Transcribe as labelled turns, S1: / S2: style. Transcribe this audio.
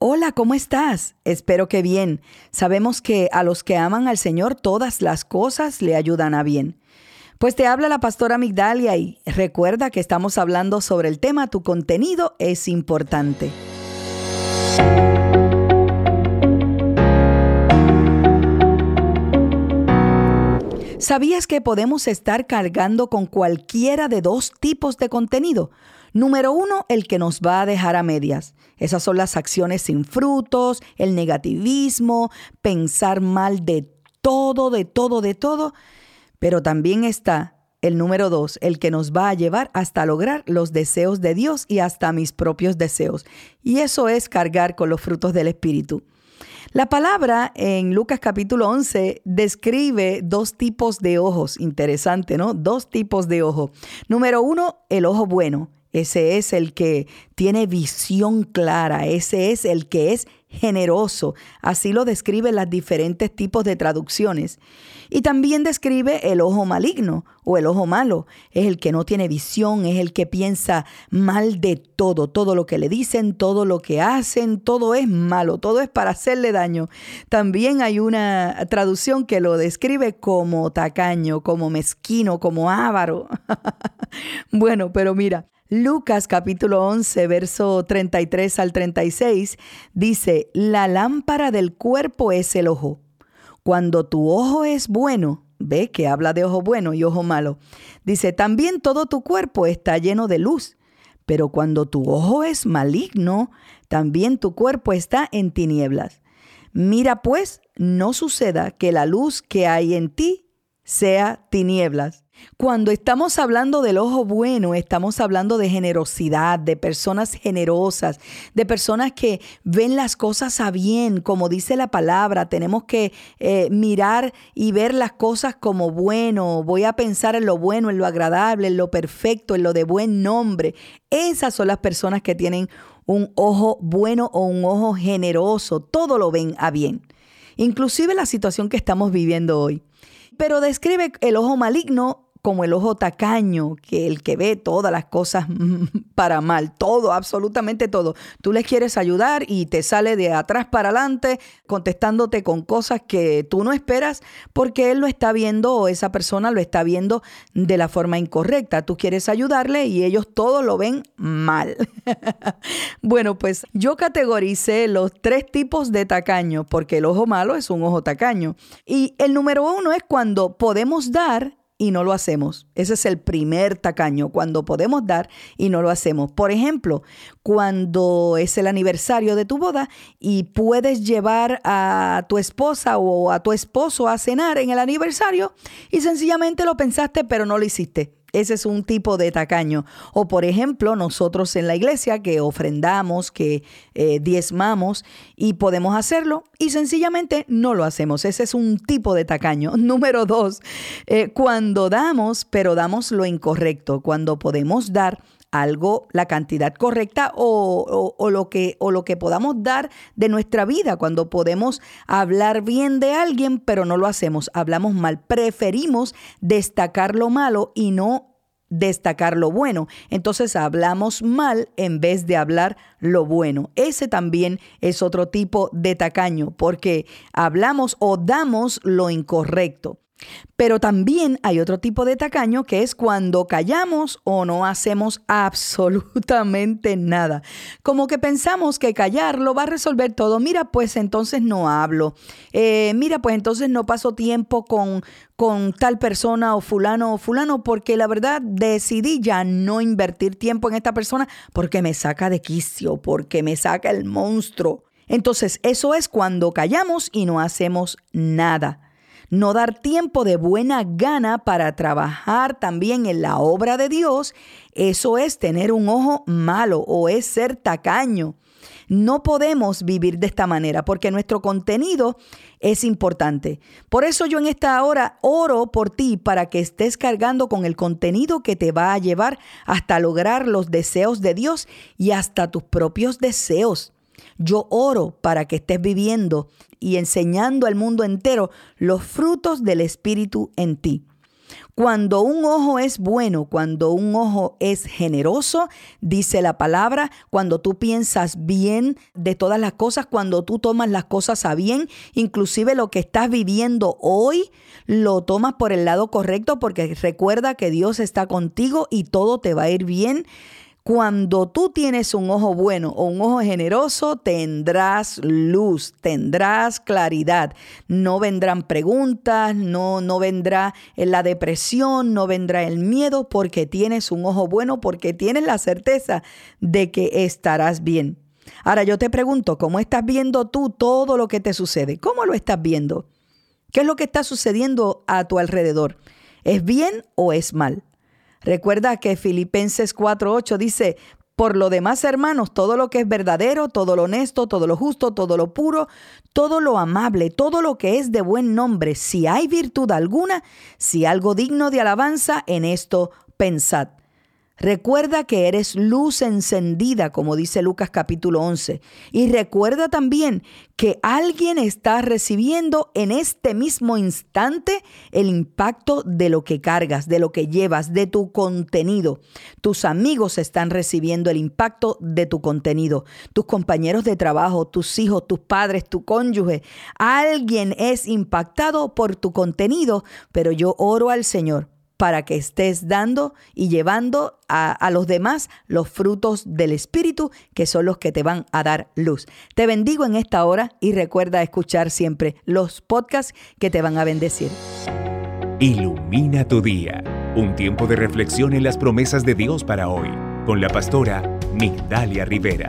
S1: Hola, ¿cómo estás? Espero que bien. Sabemos que a los que aman al Señor todas las cosas le ayudan a bien. Pues te habla la pastora Migdalia y recuerda que estamos hablando sobre el tema Tu contenido es importante. ¿Sabías que podemos estar cargando con cualquiera de dos tipos de contenido? Número uno, el que nos va a dejar a medias. Esas son las acciones sin frutos, el negativismo, pensar mal de todo, de todo, de todo. Pero también está el número dos, el que nos va a llevar hasta lograr los deseos de Dios y hasta mis propios deseos. Y eso es cargar con los frutos del Espíritu. La palabra en Lucas capítulo 11 describe dos tipos de ojos. Interesante, ¿no? Dos tipos de ojo. Número uno, el ojo bueno. Ese es el que tiene visión clara, ese es el que es generoso. Así lo describen las diferentes tipos de traducciones. Y también describe el ojo maligno o el ojo malo. Es el que no tiene visión, es el que piensa mal de todo. Todo lo que le dicen, todo lo que hacen, todo es malo, todo es para hacerle daño. También hay una traducción que lo describe como tacaño, como mezquino, como ávaro. bueno, pero mira. Lucas capítulo 11, verso 33 al 36 dice, la lámpara del cuerpo es el ojo. Cuando tu ojo es bueno, ve que habla de ojo bueno y ojo malo, dice, también todo tu cuerpo está lleno de luz. Pero cuando tu ojo es maligno, también tu cuerpo está en tinieblas. Mira pues, no suceda que la luz que hay en ti sea tinieblas. Cuando estamos hablando del ojo bueno, estamos hablando de generosidad, de personas generosas, de personas que ven las cosas a bien, como dice la palabra. Tenemos que eh, mirar y ver las cosas como bueno. Voy a pensar en lo bueno, en lo agradable, en lo perfecto, en lo de buen nombre. Esas son las personas que tienen un ojo bueno o un ojo generoso. Todo lo ven a bien. Inclusive la situación que estamos viviendo hoy pero describe el ojo maligno como el ojo tacaño, que el que ve todas las cosas para mal, todo, absolutamente todo. Tú les quieres ayudar y te sale de atrás para adelante contestándote con cosas que tú no esperas porque él lo está viendo o esa persona lo está viendo de la forma incorrecta. Tú quieres ayudarle y ellos todos lo ven mal. bueno, pues yo categoricé los tres tipos de tacaño porque el ojo malo es un ojo tacaño. Y el número uno es cuando podemos dar y no lo hacemos. Ese es el primer tacaño, cuando podemos dar y no lo hacemos. Por ejemplo, cuando es el aniversario de tu boda y puedes llevar a tu esposa o a tu esposo a cenar en el aniversario y sencillamente lo pensaste pero no lo hiciste. Ese es un tipo de tacaño. O por ejemplo, nosotros en la iglesia que ofrendamos, que eh, diezmamos y podemos hacerlo y sencillamente no lo hacemos. Ese es un tipo de tacaño. Número dos, eh, cuando damos, pero damos lo incorrecto, cuando podemos dar algo, la cantidad correcta o, lo que, o lo que podamos dar de nuestra vida, cuando podemos hablar bien de alguien, pero no lo hacemos, hablamos mal, preferimos destacar lo malo y no destacar lo bueno. Entonces hablamos mal en vez de hablar lo bueno. Ese también es otro tipo de tacaño porque hablamos o damos lo incorrecto. Pero también hay otro tipo de tacaño que es cuando callamos o no hacemos absolutamente nada. Como que pensamos que callar lo va a resolver todo. Mira, pues entonces no hablo. Eh, mira, pues entonces no paso tiempo con, con tal persona o fulano o fulano porque la verdad decidí ya no invertir tiempo en esta persona porque me saca de quicio, porque me saca el monstruo. Entonces eso es cuando callamos y no hacemos nada no dar tiempo de buena gana para trabajar también en la obra de Dios, eso es tener un ojo malo o es ser tacaño. No podemos vivir de esta manera porque nuestro contenido es importante. Por eso yo en esta hora oro por ti para que estés cargando con el contenido que te va a llevar hasta lograr los deseos de Dios y hasta tus propios deseos. Yo oro para que estés viviendo y enseñando al mundo entero los frutos del Espíritu en ti. Cuando un ojo es bueno, cuando un ojo es generoso, dice la palabra, cuando tú piensas bien de todas las cosas, cuando tú tomas las cosas a bien, inclusive lo que estás viviendo hoy, lo tomas por el lado correcto porque recuerda que Dios está contigo y todo te va a ir bien. Cuando tú tienes un ojo bueno o un ojo generoso, tendrás luz, tendrás claridad. No vendrán preguntas, no, no vendrá la depresión, no vendrá el miedo porque tienes un ojo bueno, porque tienes la certeza de que estarás bien. Ahora yo te pregunto, ¿cómo estás viendo tú todo lo que te sucede? ¿Cómo lo estás viendo? ¿Qué es lo que está sucediendo a tu alrededor? ¿Es bien o es mal? Recuerda que Filipenses 4:8 dice, por lo demás, hermanos, todo lo que es verdadero, todo lo honesto, todo lo justo, todo lo puro, todo lo amable, todo lo que es de buen nombre, si hay virtud alguna, si algo digno de alabanza, en esto pensad. Recuerda que eres luz encendida, como dice Lucas capítulo 11. Y recuerda también que alguien está recibiendo en este mismo instante el impacto de lo que cargas, de lo que llevas, de tu contenido. Tus amigos están recibiendo el impacto de tu contenido. Tus compañeros de trabajo, tus hijos, tus padres, tu cónyuge. Alguien es impactado por tu contenido, pero yo oro al Señor para que estés dando y llevando a, los demás los frutos del Espíritu, que son los que te van a dar luz. Te bendigo en esta hora y recuerda escuchar siempre los podcasts que te van a bendecir.
S2: Ilumina tu día, un tiempo de reflexión en las promesas de Dios para hoy, con la pastora Migdalia Rivera.